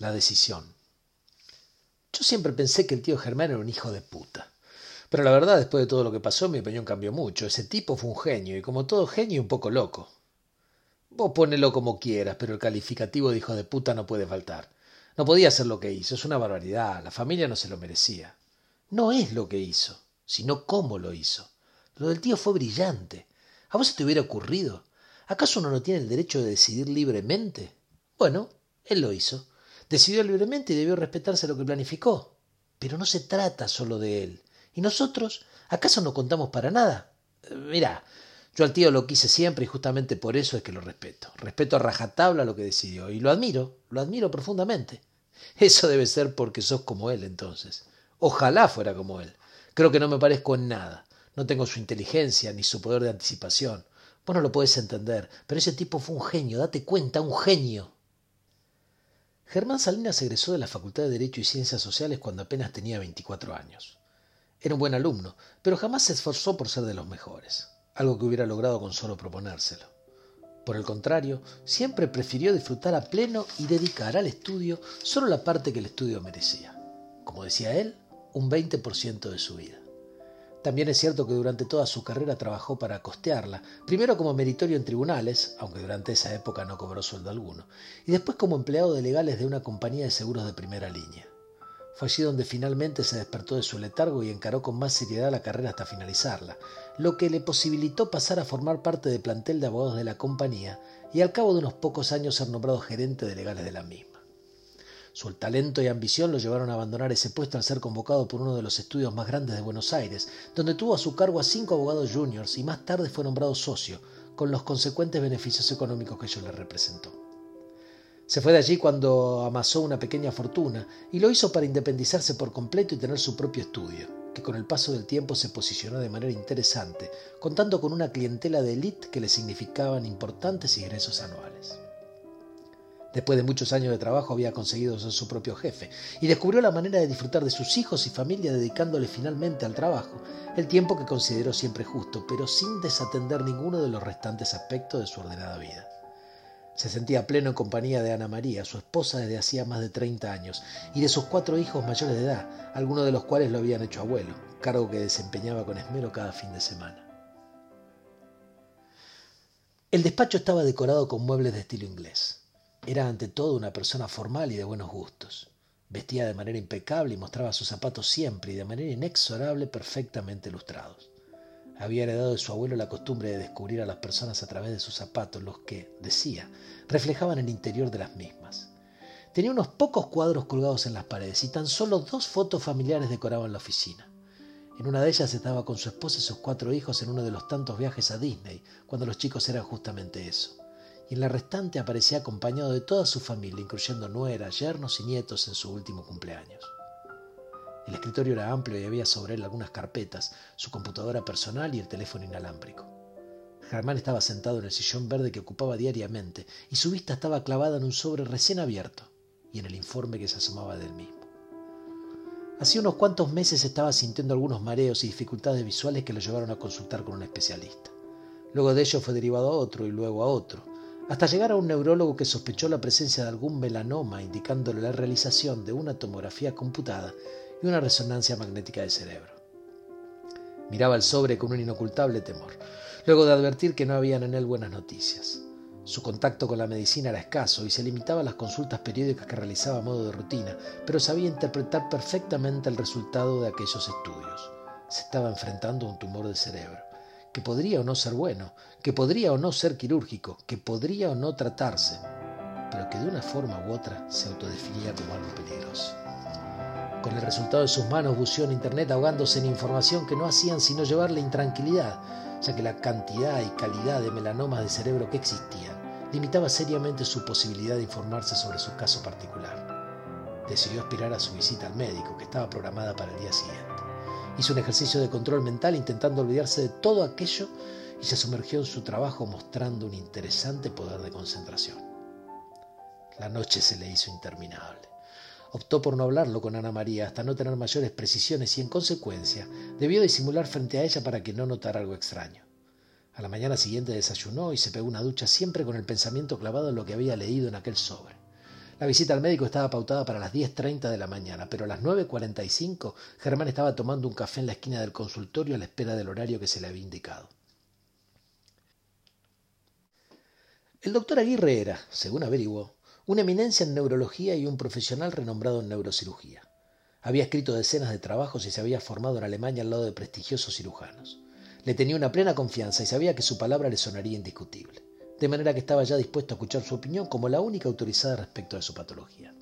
La decisión. Yo siempre pensé que el tío Germán era un hijo de puta. Pero la verdad, después de todo lo que pasó, mi opinión cambió mucho. Ese tipo fue un genio, y como todo genio, un poco loco. Vos ponelo como quieras, pero el calificativo de hijo de puta no puede faltar. No podía hacer lo que hizo, es una barbaridad, la familia no se lo merecía. No es lo que hizo, sino cómo lo hizo. Lo del tío fue brillante. ¿A vos se te hubiera ocurrido? ¿Acaso uno no tiene el derecho de decidir libremente? Bueno, él lo hizo. Decidió libremente y debió respetarse lo que planificó. Pero no se trata solo de él. ¿Y nosotros? ¿Acaso no contamos para nada? Eh, mirá, yo al tío lo quise siempre y justamente por eso es que lo respeto. Respeto a rajatabla lo que decidió y lo admiro, lo admiro profundamente. Eso debe ser porque sos como él entonces. Ojalá fuera como él. Creo que no me parezco en nada. No tengo su inteligencia ni su poder de anticipación. Vos no lo podés entender, pero ese tipo fue un genio, date cuenta, un genio. Germán Salinas egresó de la Facultad de Derecho y Ciencias Sociales cuando apenas tenía 24 años. Era un buen alumno, pero jamás se esforzó por ser de los mejores, algo que hubiera logrado con solo proponérselo. Por el contrario, siempre prefirió disfrutar a pleno y dedicar al estudio solo la parte que el estudio merecía. Como decía él, un 20% de su vida. También es cierto que durante toda su carrera trabajó para costearla, primero como meritorio en tribunales, aunque durante esa época no cobró sueldo alguno, y después como empleado de legales de una compañía de seguros de primera línea. Fue allí donde finalmente se despertó de su letargo y encaró con más seriedad la carrera hasta finalizarla, lo que le posibilitó pasar a formar parte del plantel de abogados de la compañía y al cabo de unos pocos años ser nombrado gerente de legales de la misma. Su talento y ambición lo llevaron a abandonar ese puesto al ser convocado por uno de los estudios más grandes de Buenos Aires, donde tuvo a su cargo a cinco abogados juniors y más tarde fue nombrado socio, con los consecuentes beneficios económicos que ello le representó. Se fue de allí cuando amasó una pequeña fortuna y lo hizo para independizarse por completo y tener su propio estudio, que con el paso del tiempo se posicionó de manera interesante, contando con una clientela de élite que le significaban importantes ingresos anuales. Después de muchos años de trabajo había conseguido ser su propio jefe y descubrió la manera de disfrutar de sus hijos y familia dedicándole finalmente al trabajo el tiempo que consideró siempre justo, pero sin desatender ninguno de los restantes aspectos de su ordenada vida. Se sentía pleno en compañía de Ana María, su esposa desde hacía más de 30 años, y de sus cuatro hijos mayores de edad, algunos de los cuales lo habían hecho abuelo, cargo que desempeñaba con esmero cada fin de semana. El despacho estaba decorado con muebles de estilo inglés. Era ante todo una persona formal y de buenos gustos. Vestía de manera impecable y mostraba sus zapatos siempre y de manera inexorable perfectamente lustrados. Había heredado de su abuelo la costumbre de descubrir a las personas a través de sus zapatos, los que, decía, reflejaban el interior de las mismas. Tenía unos pocos cuadros colgados en las paredes y tan solo dos fotos familiares decoraban la oficina. En una de ellas estaba con su esposa y sus cuatro hijos en uno de los tantos viajes a Disney, cuando los chicos eran justamente eso y en la restante aparecía acompañado de toda su familia, incluyendo nueras, yernos y nietos en su último cumpleaños. El escritorio era amplio y había sobre él algunas carpetas, su computadora personal y el teléfono inalámbrico. Germán estaba sentado en el sillón verde que ocupaba diariamente y su vista estaba clavada en un sobre recién abierto y en el informe que se asomaba del mismo. Hacía unos cuantos meses estaba sintiendo algunos mareos y dificultades visuales que lo llevaron a consultar con un especialista. Luego de ello fue derivado a otro y luego a otro, hasta llegar a un neurólogo que sospechó la presencia de algún melanoma, indicándole la realización de una tomografía computada y una resonancia magnética del cerebro. Miraba el sobre con un inocultable temor, luego de advertir que no habían en él buenas noticias. Su contacto con la medicina era escaso y se limitaba a las consultas periódicas que realizaba a modo de rutina, pero sabía interpretar perfectamente el resultado de aquellos estudios. Se estaba enfrentando a un tumor del cerebro que podría o no ser bueno, que podría o no ser quirúrgico, que podría o no tratarse, pero que de una forma u otra se autodefinía como algo peligroso. Con el resultado de sus manos buceó en Internet ahogándose en información que no hacían sino llevarle intranquilidad, ya que la cantidad y calidad de melanomas de cerebro que existían limitaba seriamente su posibilidad de informarse sobre su caso particular. Decidió aspirar a su visita al médico, que estaba programada para el día siguiente. Hizo un ejercicio de control mental intentando olvidarse de todo aquello y se sumergió en su trabajo mostrando un interesante poder de concentración. La noche se le hizo interminable. Optó por no hablarlo con Ana María hasta no tener mayores precisiones y en consecuencia debió disimular frente a ella para que no notara algo extraño. A la mañana siguiente desayunó y se pegó una ducha siempre con el pensamiento clavado en lo que había leído en aquel sobre. La visita al médico estaba pautada para las 10.30 de la mañana, pero a las 9.45 Germán estaba tomando un café en la esquina del consultorio a la espera del horario que se le había indicado. El doctor Aguirre era, según averiguó, una eminencia en neurología y un profesional renombrado en neurocirugía. Había escrito decenas de trabajos y se había formado en Alemania al lado de prestigiosos cirujanos. Le tenía una plena confianza y sabía que su palabra le sonaría indiscutible de manera que estaba ya dispuesto a escuchar su opinión como la única autorizada respecto de su patología.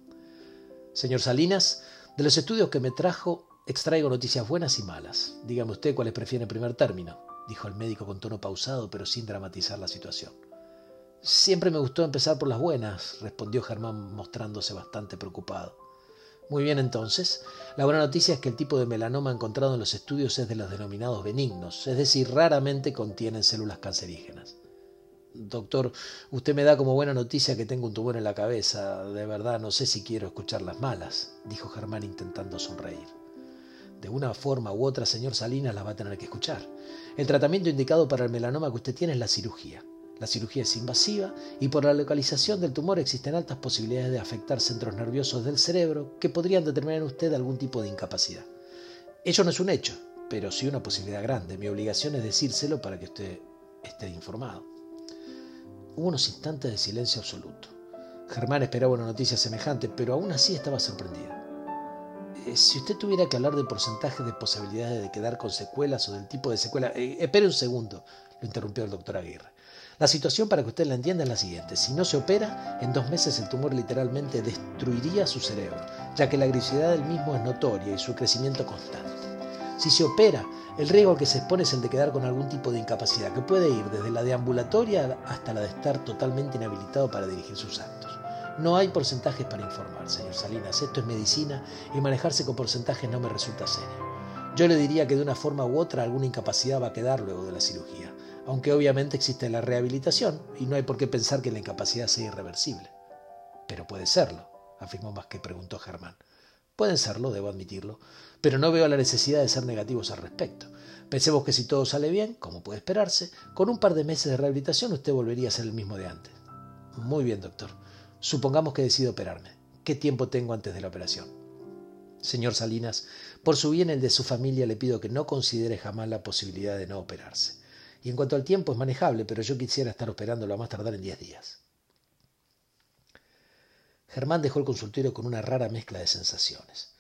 Señor Salinas, de los estudios que me trajo, extraigo noticias buenas y malas. Dígame usted cuáles prefiere en primer término, dijo el médico con tono pausado, pero sin dramatizar la situación. Siempre me gustó empezar por las buenas, respondió Germán mostrándose bastante preocupado. Muy bien entonces, la buena noticia es que el tipo de melanoma encontrado en los estudios es de los denominados benignos, es decir, raramente contienen células cancerígenas. Doctor, usted me da como buena noticia que tengo un tumor en la cabeza. De verdad, no sé si quiero escuchar las malas, dijo Germán intentando sonreír. De una forma u otra, señor Salinas, las va a tener que escuchar. El tratamiento indicado para el melanoma que usted tiene es la cirugía. La cirugía es invasiva y por la localización del tumor existen altas posibilidades de afectar centros nerviosos del cerebro que podrían determinar en usted algún tipo de incapacidad. Ello no es un hecho, pero sí una posibilidad grande. Mi obligación es decírselo para que usted esté informado. Hubo unos instantes de silencio absoluto. Germán esperaba una noticia semejante, pero aún así estaba sorprendido. Eh, si usted tuviera que hablar de porcentaje de posibilidades de quedar con secuelas o del tipo de secuela... Eh, espere un segundo, lo interrumpió el doctor Aguirre. La situación, para que usted la entienda, es la siguiente. Si no se opera, en dos meses el tumor literalmente destruiría su cerebro, ya que la agresividad del mismo es notoria y su crecimiento constante. Si se opera, el riesgo que se expone es el de quedar con algún tipo de incapacidad, que puede ir desde la de ambulatoria hasta la de estar totalmente inhabilitado para dirigir sus actos. No hay porcentajes para informar, señor Salinas. Esto es medicina y manejarse con porcentajes no me resulta serio. Yo le diría que de una forma u otra alguna incapacidad va a quedar luego de la cirugía, aunque obviamente existe la rehabilitación y no hay por qué pensar que la incapacidad sea irreversible. Pero puede serlo, afirmó más que preguntó Germán. Pueden serlo, debo admitirlo, pero no veo la necesidad de ser negativos al respecto. Pensemos que si todo sale bien, como puede esperarse, con un par de meses de rehabilitación usted volvería a ser el mismo de antes. Muy bien, doctor. Supongamos que decido operarme. ¿Qué tiempo tengo antes de la operación? Señor Salinas, por su bien y el de su familia le pido que no considere jamás la posibilidad de no operarse. Y en cuanto al tiempo es manejable, pero yo quisiera estar operándolo a más tardar en diez días. Germán dejó el consultorio con una rara mezcla de sensaciones.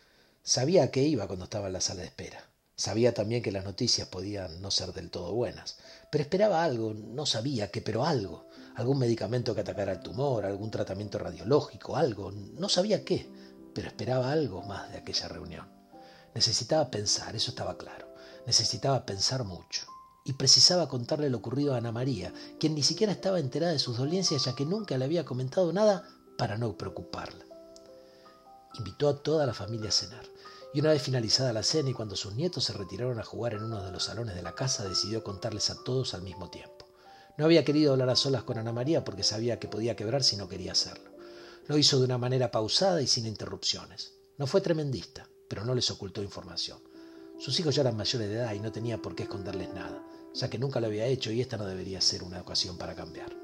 Sabía a qué iba cuando estaba en la sala de espera. Sabía también que las noticias podían no ser del todo buenas, pero esperaba algo, no sabía qué, pero algo, algún medicamento que atacara el tumor, algún tratamiento radiológico, algo, no sabía qué, pero esperaba algo más de aquella reunión. Necesitaba pensar, eso estaba claro, necesitaba pensar mucho. Y precisaba contarle lo ocurrido a Ana María, quien ni siquiera estaba enterada de sus dolencias ya que nunca le había comentado nada para no preocuparla. Invitó a toda la familia a cenar, y una vez finalizada la cena y cuando sus nietos se retiraron a jugar en uno de los salones de la casa, decidió contarles a todos al mismo tiempo. No había querido hablar a solas con Ana María porque sabía que podía quebrar si no quería hacerlo. Lo hizo de una manera pausada y sin interrupciones. No fue tremendista, pero no les ocultó información. Sus hijos ya eran mayores de edad y no tenía por qué esconderles nada, ya que nunca lo había hecho y esta no debería ser una ocasión para cambiar.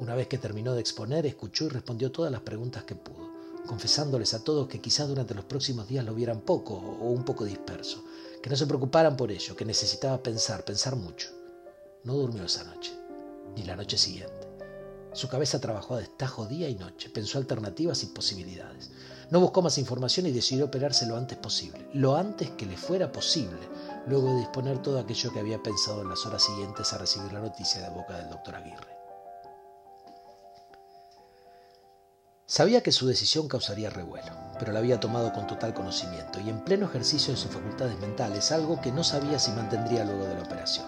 Una vez que terminó de exponer, escuchó y respondió todas las preguntas que pudo, confesándoles a todos que quizás durante los próximos días lo vieran poco o un poco disperso, que no se preocuparan por ello, que necesitaba pensar, pensar mucho. No durmió esa noche, ni la noche siguiente. Su cabeza trabajó a destajo día y noche, pensó alternativas y posibilidades. No buscó más información y decidió operarse lo antes posible, lo antes que le fuera posible, luego de disponer todo aquello que había pensado en las horas siguientes a recibir la noticia de boca del doctor Aguirre. Sabía que su decisión causaría revuelo, pero la había tomado con total conocimiento y en pleno ejercicio de sus facultades mentales, algo que no sabía si mantendría luego de la operación.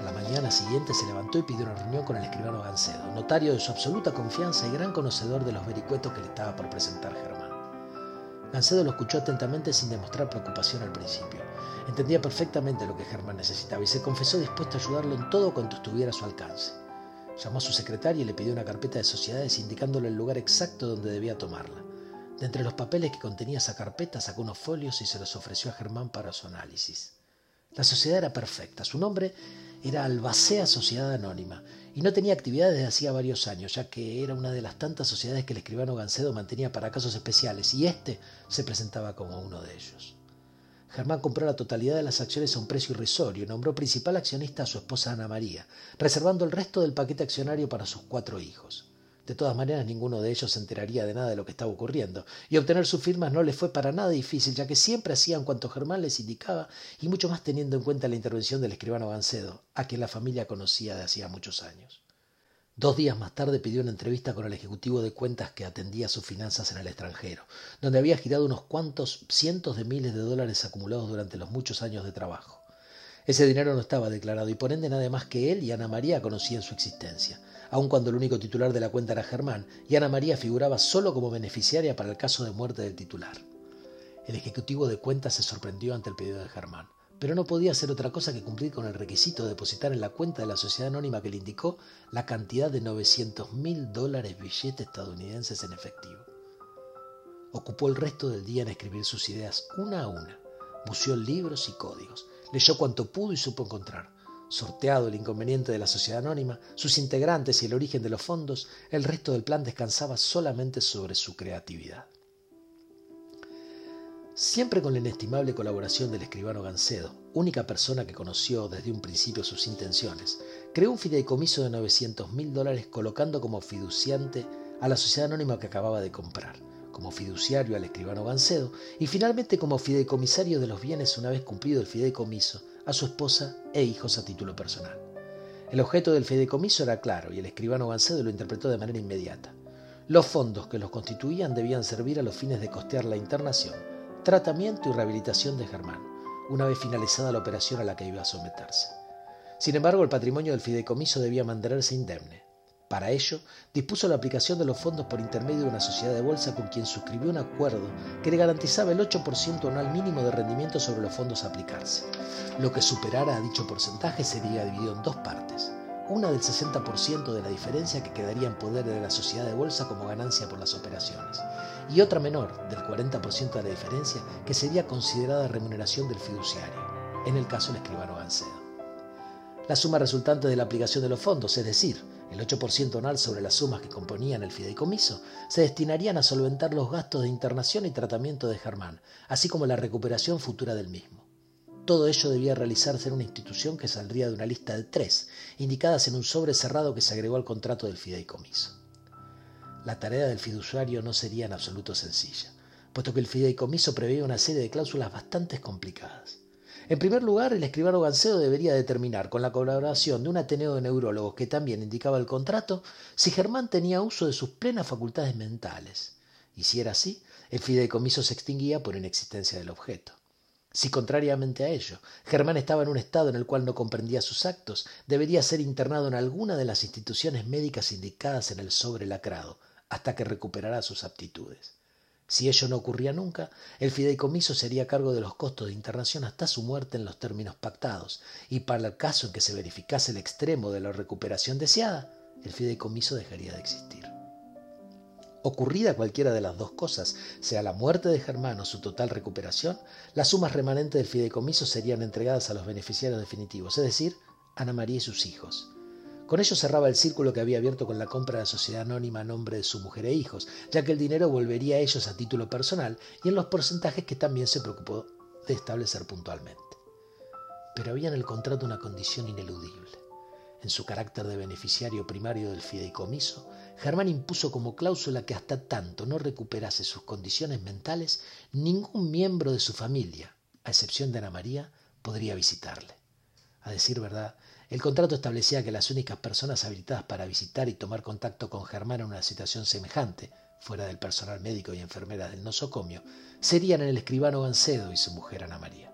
A la mañana siguiente se levantó y pidió una reunión con el escribano Gancedo, notario de su absoluta confianza y gran conocedor de los vericuetos que le estaba por presentar Germán. Gancedo lo escuchó atentamente sin demostrar preocupación al principio. Entendía perfectamente lo que Germán necesitaba y se confesó dispuesto a ayudarlo en todo cuanto estuviera a su alcance. Llamó a su secretaria y le pidió una carpeta de sociedades indicándole el lugar exacto donde debía tomarla. De entre los papeles que contenía esa carpeta sacó unos folios y se los ofreció a Germán para su análisis. La sociedad era perfecta, su nombre era Albacea Sociedad Anónima y no tenía actividad desde hacía varios años, ya que era una de las tantas sociedades que el escribano Gancedo mantenía para casos especiales y este se presentaba como uno de ellos. Germán compró la totalidad de las acciones a un precio irrisorio y nombró principal accionista a su esposa Ana María, reservando el resto del paquete accionario para sus cuatro hijos. De todas maneras, ninguno de ellos se enteraría de nada de lo que estaba ocurriendo, y obtener sus firmas no les fue para nada difícil, ya que siempre hacían cuanto Germán les indicaba, y mucho más teniendo en cuenta la intervención del escribano Gancedo, a quien la familia conocía de hacía muchos años. Dos días más tarde pidió una entrevista con el ejecutivo de cuentas que atendía sus finanzas en el extranjero, donde había girado unos cuantos cientos de miles de dólares acumulados durante los muchos años de trabajo. Ese dinero no estaba declarado y por ende nada más que él y Ana María conocían su existencia aun cuando el único titular de la cuenta era Germán, y Ana María figuraba solo como beneficiaria para el caso de muerte del titular. El ejecutivo de cuentas se sorprendió ante el pedido de Germán, pero no podía hacer otra cosa que cumplir con el requisito de depositar en la cuenta de la sociedad anónima que le indicó la cantidad de 900 mil dólares billetes estadounidenses en efectivo. Ocupó el resto del día en escribir sus ideas una a una, buceó libros y códigos, leyó cuanto pudo y supo encontrar Sorteado el inconveniente de la sociedad anónima, sus integrantes y el origen de los fondos, el resto del plan descansaba solamente sobre su creatividad. Siempre con la inestimable colaboración del escribano Gancedo, única persona que conoció desde un principio sus intenciones, creó un fideicomiso de 900 mil dólares colocando como fiduciante a la sociedad anónima que acababa de comprar, como fiduciario al escribano Gancedo y finalmente como fideicomisario de los bienes una vez cumplido el fideicomiso a su esposa e hijos a título personal. El objeto del fideicomiso era claro y el escribano Gancedo lo interpretó de manera inmediata. Los fondos que los constituían debían servir a los fines de costear la internación, tratamiento y rehabilitación de Germán, una vez finalizada la operación a la que iba a someterse. Sin embargo, el patrimonio del fideicomiso debía mantenerse indemne. Para ello, dispuso la aplicación de los fondos por intermedio de una sociedad de bolsa con quien suscribió un acuerdo que le garantizaba el 8% anual mínimo de rendimiento sobre los fondos a aplicarse. Lo que superara dicho porcentaje sería dividido en dos partes. Una del 60% de la diferencia que quedaría en poder de la sociedad de bolsa como ganancia por las operaciones, y otra menor del 40% de la diferencia que sería considerada remuneración del fiduciario, en el caso del escribano Gancedo. La suma resultante de la aplicación de los fondos, es decir, el 8% anual sobre las sumas que componían el fideicomiso se destinarían a solventar los gastos de internación y tratamiento de Germán, así como la recuperación futura del mismo. Todo ello debía realizarse en una institución que saldría de una lista de tres, indicadas en un sobre cerrado que se agregó al contrato del fideicomiso. La tarea del fiduciario no sería en absoluto sencilla, puesto que el fideicomiso preveía una serie de cláusulas bastante complicadas. En primer lugar, el escribano Gancedo debería determinar, con la colaboración de un ateneo de neurólogos que también indicaba el contrato, si Germán tenía uso de sus plenas facultades mentales. Y si era así, el fideicomiso se extinguía por inexistencia del objeto. Si, contrariamente a ello, Germán estaba en un estado en el cual no comprendía sus actos, debería ser internado en alguna de las instituciones médicas indicadas en el sobre lacrado, hasta que recuperara sus aptitudes. Si ello no ocurría nunca, el fideicomiso sería a cargo de los costos de internación hasta su muerte en los términos pactados, y para el caso en que se verificase el extremo de la recuperación deseada, el fideicomiso dejaría de existir. Ocurrida cualquiera de las dos cosas, sea la muerte de Germán o su total recuperación, las sumas remanentes del fideicomiso serían entregadas a los beneficiarios definitivos, es decir, Ana María y sus hijos. Con ello cerraba el círculo que había abierto con la compra de la sociedad anónima a nombre de su mujer e hijos, ya que el dinero volvería a ellos a título personal y en los porcentajes que también se preocupó de establecer puntualmente. Pero había en el contrato una condición ineludible. En su carácter de beneficiario primario del fideicomiso, Germán impuso como cláusula que hasta tanto no recuperase sus condiciones mentales, ningún miembro de su familia, a excepción de Ana María, podría visitarle. A decir verdad, el contrato establecía que las únicas personas habilitadas para visitar y tomar contacto con Germán en una situación semejante, fuera del personal médico y enfermeras del nosocomio, serían el escribano Gancedo y su mujer Ana María.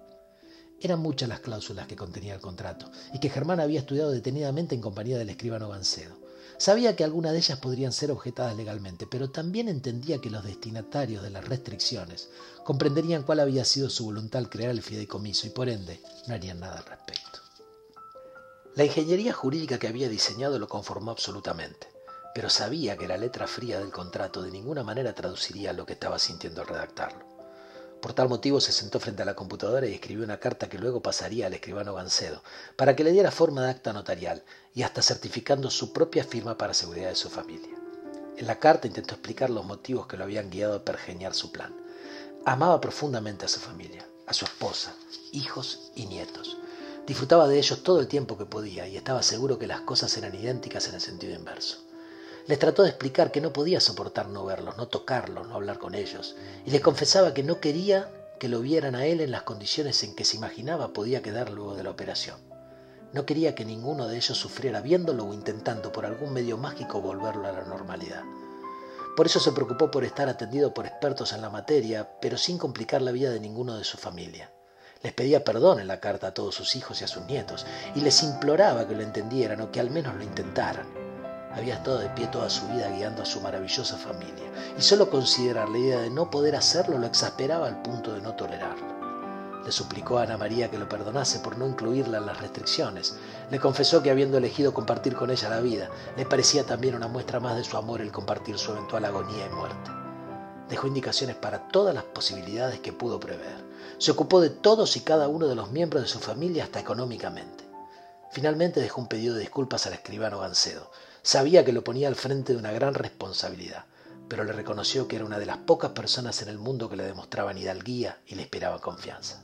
Eran muchas las cláusulas que contenía el contrato y que Germán había estudiado detenidamente en compañía del escribano Gancedo. Sabía que algunas de ellas podrían ser objetadas legalmente, pero también entendía que los destinatarios de las restricciones comprenderían cuál había sido su voluntad al crear el fideicomiso y por ende no harían nada al respecto. La ingeniería jurídica que había diseñado lo conformó absolutamente, pero sabía que la letra fría del contrato de ninguna manera traduciría lo que estaba sintiendo al redactarlo. Por tal motivo se sentó frente a la computadora y escribió una carta que luego pasaría al escribano Gancedo, para que le diera forma de acta notarial y hasta certificando su propia firma para seguridad de su familia. En la carta intentó explicar los motivos que lo habían guiado a pergeñar su plan. Amaba profundamente a su familia, a su esposa, hijos y nietos. Disfrutaba de ellos todo el tiempo que podía y estaba seguro que las cosas eran idénticas en el sentido inverso. Les trató de explicar que no podía soportar no verlos, no tocarlos, no hablar con ellos, y les confesaba que no quería que lo vieran a él en las condiciones en que se imaginaba podía quedar luego de la operación. No quería que ninguno de ellos sufriera viéndolo o intentando por algún medio mágico volverlo a la normalidad. Por eso se preocupó por estar atendido por expertos en la materia, pero sin complicar la vida de ninguno de su familia. Les pedía perdón en la carta a todos sus hijos y a sus nietos, y les imploraba que lo entendieran o que al menos lo intentaran. Había estado de pie toda su vida guiando a su maravillosa familia, y solo considerar la idea de no poder hacerlo lo exasperaba al punto de no tolerarlo. Le suplicó a Ana María que lo perdonase por no incluirla en las restricciones. Le confesó que habiendo elegido compartir con ella la vida, le parecía también una muestra más de su amor el compartir su eventual agonía y muerte. Dejó indicaciones para todas las posibilidades que pudo prever. Se ocupó de todos y cada uno de los miembros de su familia hasta económicamente. Finalmente dejó un pedido de disculpas al escribano Gancedo, Sabía que lo ponía al frente de una gran responsabilidad, pero le reconoció que era una de las pocas personas en el mundo que le demostraban hidalguía y le esperaba confianza.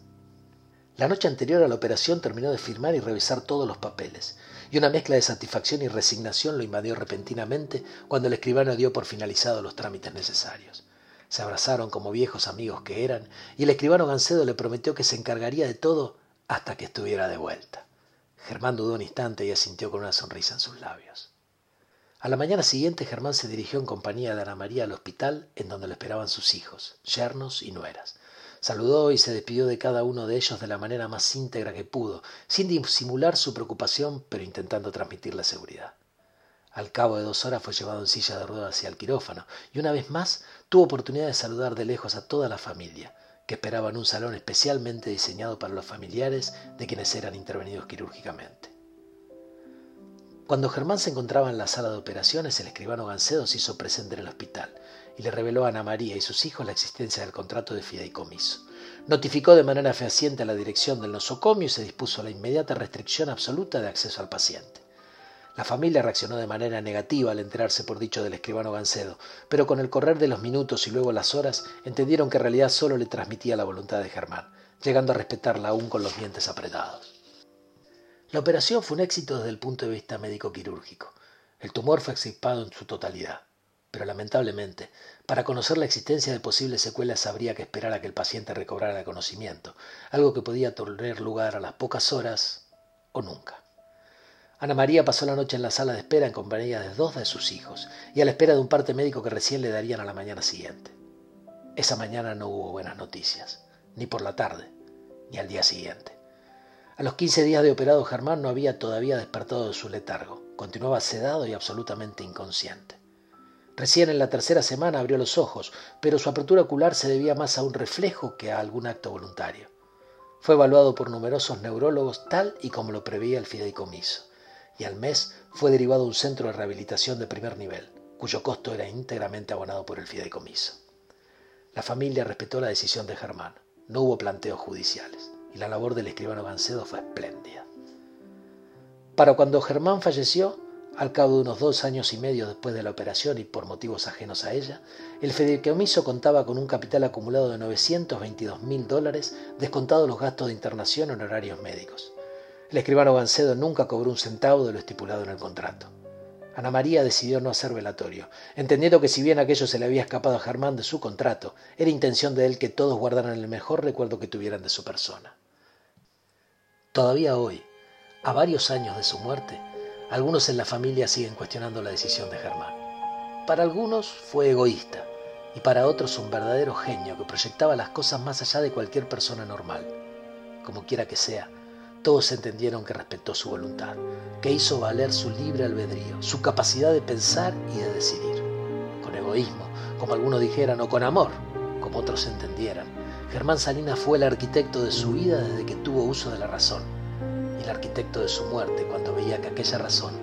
La noche anterior a la operación terminó de firmar y revisar todos los papeles, y una mezcla de satisfacción y resignación lo invadió repentinamente cuando el escribano dio por finalizados los trámites necesarios. Se abrazaron como viejos amigos que eran, y el escribano Gancedo le prometió que se encargaría de todo hasta que estuviera de vuelta. Germán dudó un instante y asintió con una sonrisa en sus labios. A la mañana siguiente Germán se dirigió en compañía de Ana María al hospital en donde lo esperaban sus hijos, yernos y nueras. Saludó y se despidió de cada uno de ellos de la manera más íntegra que pudo, sin disimular su preocupación, pero intentando transmitir la seguridad. Al cabo de dos horas fue llevado en silla de ruedas hacia el quirófano y una vez más tuvo oportunidad de saludar de lejos a toda la familia, que esperaba en un salón especialmente diseñado para los familiares de quienes eran intervenidos quirúrgicamente. Cuando Germán se encontraba en la sala de operaciones, el escribano Gancedo se hizo presente en el hospital y le reveló a Ana María y sus hijos la existencia del contrato de fideicomiso. Notificó de manera fehaciente a la dirección del nosocomio y se dispuso la inmediata restricción absoluta de acceso al paciente. La familia reaccionó de manera negativa al enterarse por dicho del escribano Gancedo, pero con el correr de los minutos y luego las horas entendieron que en realidad solo le transmitía la voluntad de Germán, llegando a respetarla aún con los dientes apretados. La operación fue un éxito desde el punto de vista médico-quirúrgico. El tumor fue extirpado en su totalidad. Pero lamentablemente, para conocer la existencia de posibles secuelas habría que esperar a que el paciente recobrara el conocimiento, algo que podía tener lugar a las pocas horas o nunca. Ana María pasó la noche en la sala de espera en compañía de dos de sus hijos y a la espera de un parte médico que recién le darían a la mañana siguiente. Esa mañana no hubo buenas noticias, ni por la tarde, ni al día siguiente. A los quince días de operado Germán no había todavía despertado de su letargo. Continuaba sedado y absolutamente inconsciente. Recién en la tercera semana abrió los ojos, pero su apertura ocular se debía más a un reflejo que a algún acto voluntario. Fue evaluado por numerosos neurólogos tal y como lo preveía el fideicomiso, y al mes fue derivado a un centro de rehabilitación de primer nivel, cuyo costo era íntegramente abonado por el fideicomiso. La familia respetó la decisión de Germán. No hubo planteos judiciales y la labor del escribano Gancedo fue espléndida. Para cuando Germán falleció, al cabo de unos dos años y medio después de la operación y por motivos ajenos a ella, el fideicomiso contaba con un capital acumulado de 922 mil dólares, descontados los gastos de internación en horarios médicos. El escribano Gancedo nunca cobró un centavo de lo estipulado en el contrato. Ana María decidió no hacer velatorio, entendiendo que si bien aquello se le había escapado a Germán de su contrato, era intención de él que todos guardaran el mejor recuerdo que tuvieran de su persona. Todavía hoy, a varios años de su muerte, algunos en la familia siguen cuestionando la decisión de Germán. Para algunos fue egoísta y para otros un verdadero genio que proyectaba las cosas más allá de cualquier persona normal. Como quiera que sea, todos entendieron que respetó su voluntad, que hizo valer su libre albedrío, su capacidad de pensar y de decidir. Con egoísmo, como algunos dijeran, o con amor, como otros entendieran, Germán Salinas fue el arquitecto de su vida desde que tuvo uso de la razón y el arquitecto de su muerte cuando veía que aquella razón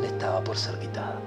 le estaba por ser quitada.